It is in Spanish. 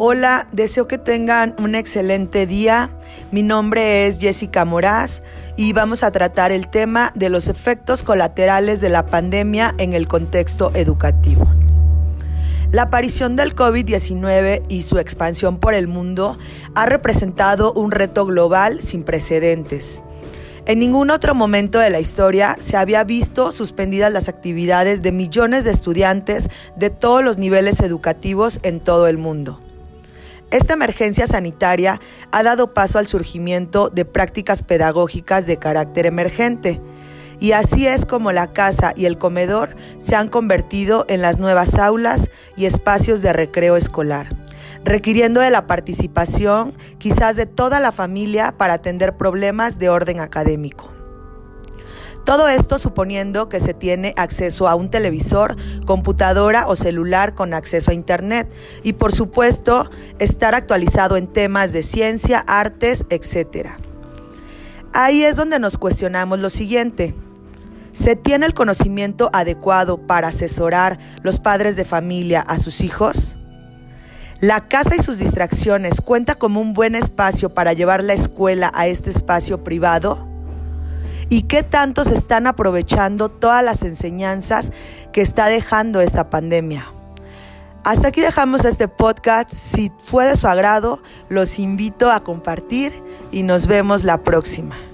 Hola, deseo que tengan un excelente día. Mi nombre es Jessica Moraz y vamos a tratar el tema de los efectos colaterales de la pandemia en el contexto educativo. La aparición del COVID-19 y su expansión por el mundo ha representado un reto global sin precedentes. En ningún otro momento de la historia se había visto suspendidas las actividades de millones de estudiantes de todos los niveles educativos en todo el mundo. Esta emergencia sanitaria ha dado paso al surgimiento de prácticas pedagógicas de carácter emergente, y así es como la casa y el comedor se han convertido en las nuevas aulas y espacios de recreo escolar, requiriendo de la participación quizás de toda la familia para atender problemas de orden académico. Todo esto suponiendo que se tiene acceso a un televisor, computadora o celular con acceso a Internet y por supuesto estar actualizado en temas de ciencia, artes, etc. Ahí es donde nos cuestionamos lo siguiente. ¿Se tiene el conocimiento adecuado para asesorar los padres de familia a sus hijos? ¿La casa y sus distracciones cuenta como un buen espacio para llevar la escuela a este espacio privado? Y qué tanto se están aprovechando todas las enseñanzas que está dejando esta pandemia. Hasta aquí dejamos este podcast. Si fue de su agrado, los invito a compartir y nos vemos la próxima.